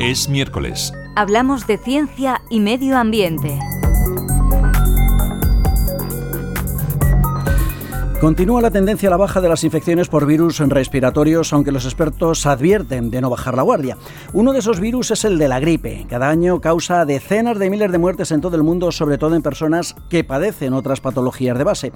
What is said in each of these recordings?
Es miércoles. Hablamos de ciencia y medio ambiente. Continúa la tendencia a la baja de las infecciones por virus respiratorios, aunque los expertos advierten de no bajar la guardia. Uno de esos virus es el de la gripe. Cada año causa decenas de miles de muertes en todo el mundo, sobre todo en personas que padecen otras patologías de base.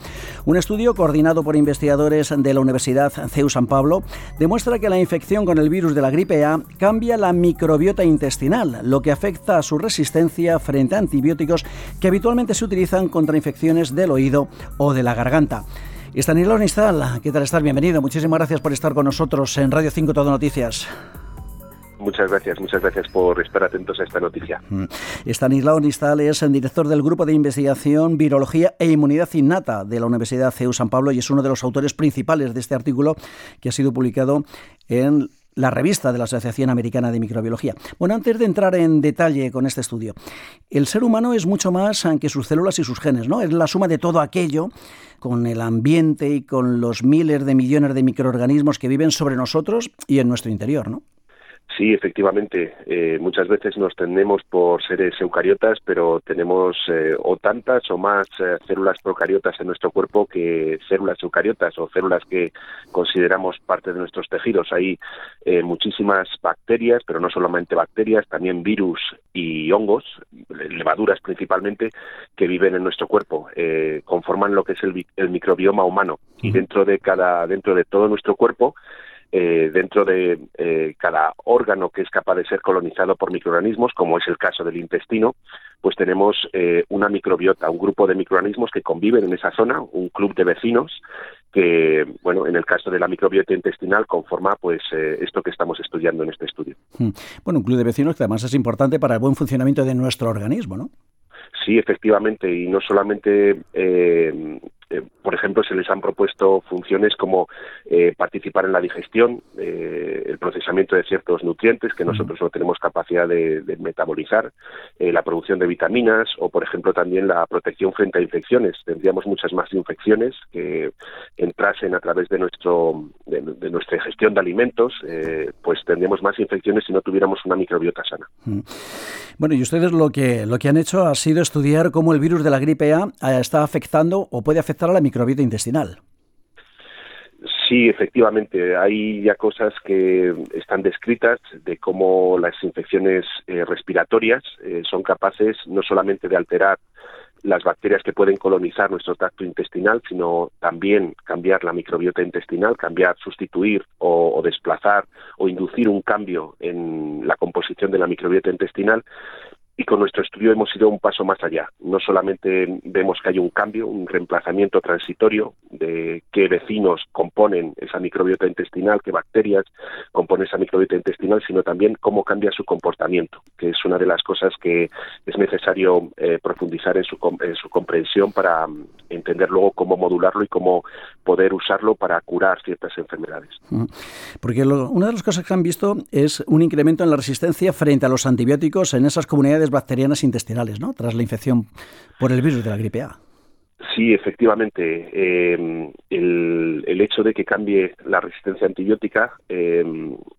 Un estudio coordinado por investigadores de la Universidad CEU San Pablo demuestra que la infección con el virus de la gripe A cambia la microbiota intestinal, lo que afecta a su resistencia frente a antibióticos que habitualmente se utilizan contra infecciones del oído o de la garganta. Estanislao Nistal, ¿qué tal estás? Bienvenido. Muchísimas gracias por estar con nosotros en Radio 5 Todo Noticias. Muchas gracias, muchas gracias por estar atentos a esta noticia. Mm. Estanislao Nistal es el director del Grupo de Investigación Virología e Inmunidad Innata de la Universidad CEU San Pablo y es uno de los autores principales de este artículo que ha sido publicado en la revista de la Asociación Americana de Microbiología. Bueno, antes de entrar en detalle con este estudio, el ser humano es mucho más que sus células y sus genes, ¿no? Es la suma de todo aquello con el ambiente y con los miles de millones de microorganismos que viven sobre nosotros y en nuestro interior, ¿no? Sí, efectivamente. Eh, muchas veces nos tenemos por seres eucariotas, pero tenemos eh, o tantas o más eh, células procariotas en nuestro cuerpo que células eucariotas o células que consideramos parte de nuestros tejidos. Hay muchísimas bacterias, pero no solamente bacterias, también virus y hongos, levaduras principalmente, que viven en nuestro cuerpo. conforman lo que es el, el microbioma humano y dentro de cada, dentro de todo nuestro cuerpo eh, dentro de eh, cada órgano que es capaz de ser colonizado por microorganismos, como es el caso del intestino, pues tenemos eh, una microbiota, un grupo de microorganismos que conviven en esa zona, un club de vecinos que, bueno, en el caso de la microbiota intestinal conforma pues esto que estamos estudiando en este estudio. Hmm. Bueno, un club de vecinos que además es importante para el buen funcionamiento de nuestro organismo, ¿no? Sí, efectivamente, y no solamente eh, por ejemplo, se les han propuesto funciones como eh, participar en la digestión, eh, el procesamiento de ciertos nutrientes que nosotros no tenemos capacidad de, metabolizar, la producción de vitaminas o, por ejemplo, también la protección frente a infecciones. Tendríamos muchas más infecciones que entrasen a través de nuestro de, nuestra gestión de alimentos, pues tendríamos más infecciones si no tuviéramos una microbiota sana. Bueno, y ustedes lo que lo que han hecho ha sido estudiar cómo el virus de la gripe A está afectando o puede afectar a la microbiota intestinal. Sí, efectivamente, hay ya cosas que están descritas de cómo las infecciones eh, respiratorias eh, son capaces no solamente de alterar las bacterias que pueden colonizar nuestro tracto intestinal, sino también cambiar la microbiota intestinal, cambiar, sustituir o, desplazar o inducir un cambio en la composición de la microbiota intestinal y con nuestro estudio hemos ido un paso más allá. No solamente vemos que hay un cambio, un reemplazamiento transitorio de qué vecinos componen esa microbiota intestinal, qué bacterias componen esa microbiota intestinal, sino también cómo cambia su comportamiento, que es una de las cosas que es necesario eh, profundizar en su, en su comprensión para mm, entender luego cómo modularlo y cómo poder usarlo para curar ciertas enfermedades. Porque una de las cosas que han visto es un incremento en la resistencia frente a los antibióticos en esas comunidades bacterianas intestinales, ¿no? Tras la infección por el virus de la gripe A. Sí, efectivamente. Eh, el, hecho de que cambie la resistencia antibiótica eh,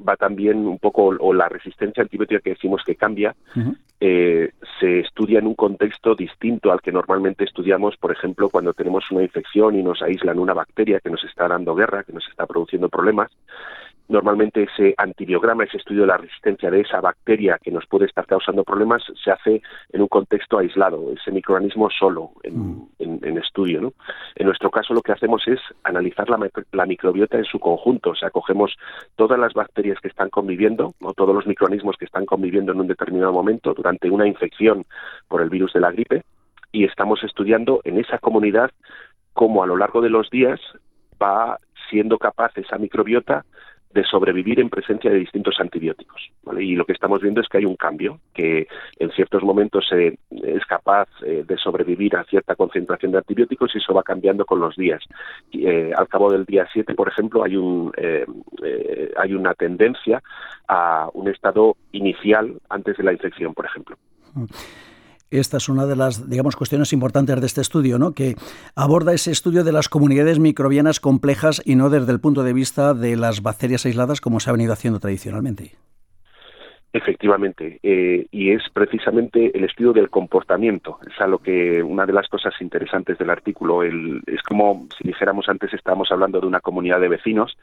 va también un poco, o la resistencia antibiótica que decimos que cambia, eh, se estudia en un contexto distinto al que normalmente estudiamos, por ejemplo, cuando tenemos una infección y nos aíslan una bacteria que nos está dando guerra, que nos está produciendo problemas. Normalmente ese antibiograma, ese estudio de la resistencia de esa bacteria que nos puede estar causando problemas, se hace en un contexto aislado, ese microorganismo solo en, mm. estudio. ¿no? En nuestro caso lo que hacemos es analizar la, microbiota en su conjunto, o sea, cogemos todas las bacterias que están conviviendo o todos los microorganismos que están conviviendo en un determinado momento durante una infección por el virus de la gripe y estamos estudiando en esa comunidad cómo a lo largo de los días va siendo capaz esa microbiota de sobrevivir en presencia de distintos antibióticos. Y lo que estamos viendo es que hay un cambio, que en ciertos momentos es capaz eh, de sobrevivir a cierta concentración de antibióticos y eso va cambiando con los días. Eh, al cabo del día 7, por ejemplo, hay, un, eh, hay una tendencia a un estado inicial antes de la infección, por ejemplo. Esta es una de las, digamos, cuestiones importantes de este estudio, ¿no? Que aborda ese estudio de las comunidades microbianas complejas y no desde el punto de vista de las bacterias aisladas como se ha venido haciendo tradicionalmente. Efectivamente, eh, y es precisamente el estudio del comportamiento. Es a lo que una de las cosas interesantes del artículo. El, es como si dijéramos antes estábamos hablando de una comunidad de vecinos.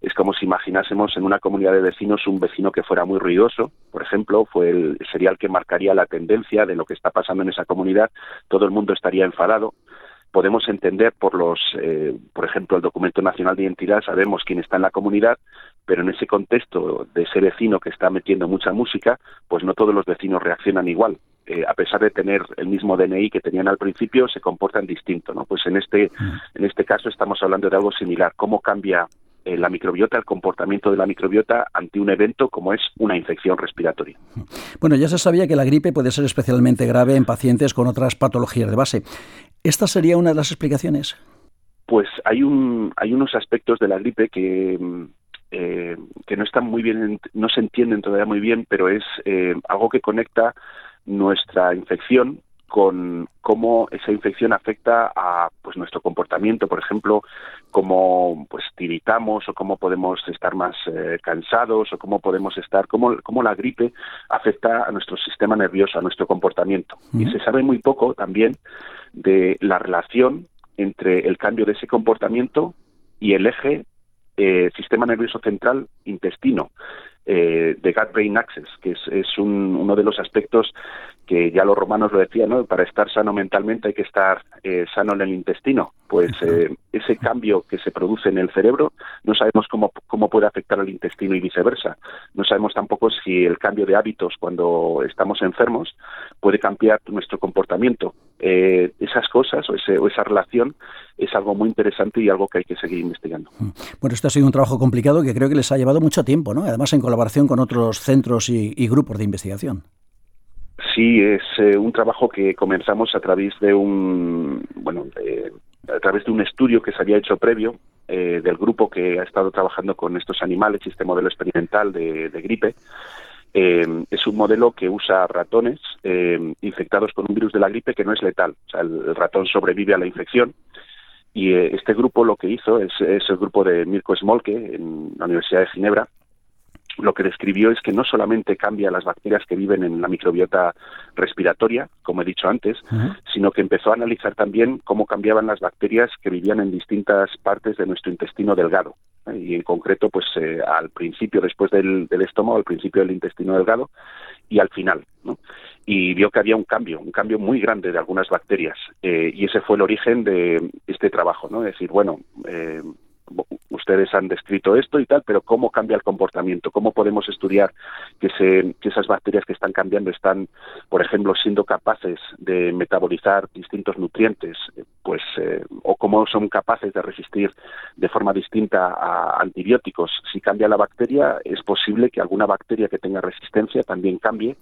Es como si imaginásemos en una comunidad de vecinos un vecino que fuera muy ruidoso, por ejemplo, fue el, sería el que marcaría la tendencia de lo que está pasando en esa comunidad. Todo el mundo estaría enfadado podemos entender por los, eh, por ejemplo, el documento nacional de identidad, sabemos quién está en la comunidad, pero en ese contexto de ese vecino que está metiendo mucha música, pues no todos los vecinos reaccionan igual. Eh, a pesar de tener el mismo DNI que tenían al principio, se comportan distinto, ¿no? Pues en este, en este caso estamos hablando de algo similar. ¿Cómo cambia eh, la microbiota, el comportamiento de la microbiota ante un evento como es una infección respiratoria. Bueno, ya se sabía que la gripe puede ser especialmente grave en pacientes con otras patologías de base. ¿Esta sería una de las explicaciones? Pues hay, un, hay unos aspectos de la gripe que, eh, que no están muy bien, no se entienden todavía muy bien, pero es eh, algo que conecta nuestra infección con cómo esa infección afecta a pues nuestro comportamiento, por ejemplo, cómo pues tiritamos o cómo podemos estar más eh, cansados o cómo podemos estar, cómo, cómo, la gripe afecta a nuestro sistema nervioso, a nuestro comportamiento. Y se sabe muy poco también de la relación entre el cambio de ese comportamiento y el eje eh, sistema nervioso central intestino eh, de gut-brain axis, que es, es un, uno de los aspectos que ya los romanos lo decían, ¿no? Para estar sano mentalmente hay que estar eh, sano en el intestino. Pues eh, ese cambio que se produce en el cerebro no sabemos cómo, cómo puede afectar al intestino y viceversa. No sabemos tampoco si el cambio de hábitos cuando estamos enfermos puede cambiar nuestro comportamiento. Eh, esas cosas o, ese, o esa relación es algo muy interesante y algo que hay que seguir investigando. Mm. Bueno, esto ha sido un trabajo complicado que creo que les ha llevado mucho tiempo, ¿no? Además en colaboración con otros centros y grupos de investigación. Sí, es eh, un trabajo que comenzamos a través de un, bueno, a través de un estudio que se había hecho previo eh, del grupo que ha estado trabajando con estos animales y este modelo experimental de, gripe. Eh, es un modelo que usa ratones infectados con un virus de la gripe que no es letal. O sea, el, ratón sobrevive a la infección y este grupo lo que hizo es, es el grupo de Mirko Smolke en la Universidad de Ginebra lo que describió es que no solamente cambia las bacterias que viven en la microbiota respiratoria, como he dicho antes, sino que empezó a analizar también cómo cambiaban las bacterias que vivían en distintas partes de nuestro intestino delgado. ¿eh? Y en concreto, pues eh, al principio, después del, estómago, al principio del intestino delgado y al final. Y vio que había un cambio, un cambio muy grande de algunas bacterias. Eh, y ese fue el origen de este trabajo, ¿no? Es decir, bueno, ustedes han descrito esto y tal, pero cómo cambia el comportamiento, cómo podemos estudiar que, se, que esas bacterias que están cambiando están, por ejemplo, siendo capaces de metabolizar distintos nutrientes, pues, eh, o cómo son capaces de resistir de forma distinta a antibióticos. Si cambia la bacteria, es posible que alguna bacteria que tenga resistencia también cambie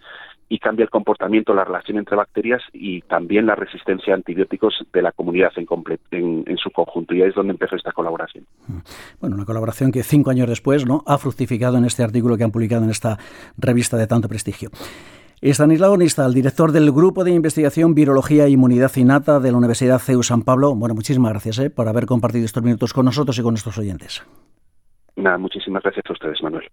y cambie el comportamiento, la relación entre bacterias y también la resistencia a antibióticos de la comunidad en, en su conjunto. Y ahí es donde empezó esta colaboración. Bueno, una colaboración que cinco años después ¿no? ha fructificado en este artículo que han publicado en esta revista de tanto prestigio. Estanislao Nista, el director del Grupo de Investigación Virología e Inmunidad Innata de la Universidad CEU San Pablo. Bueno, muchísimas gracias ¿eh? por haber compartido estos minutos con nosotros y con nuestros oyentes. Nada, muchísimas gracias a ustedes, Manuel.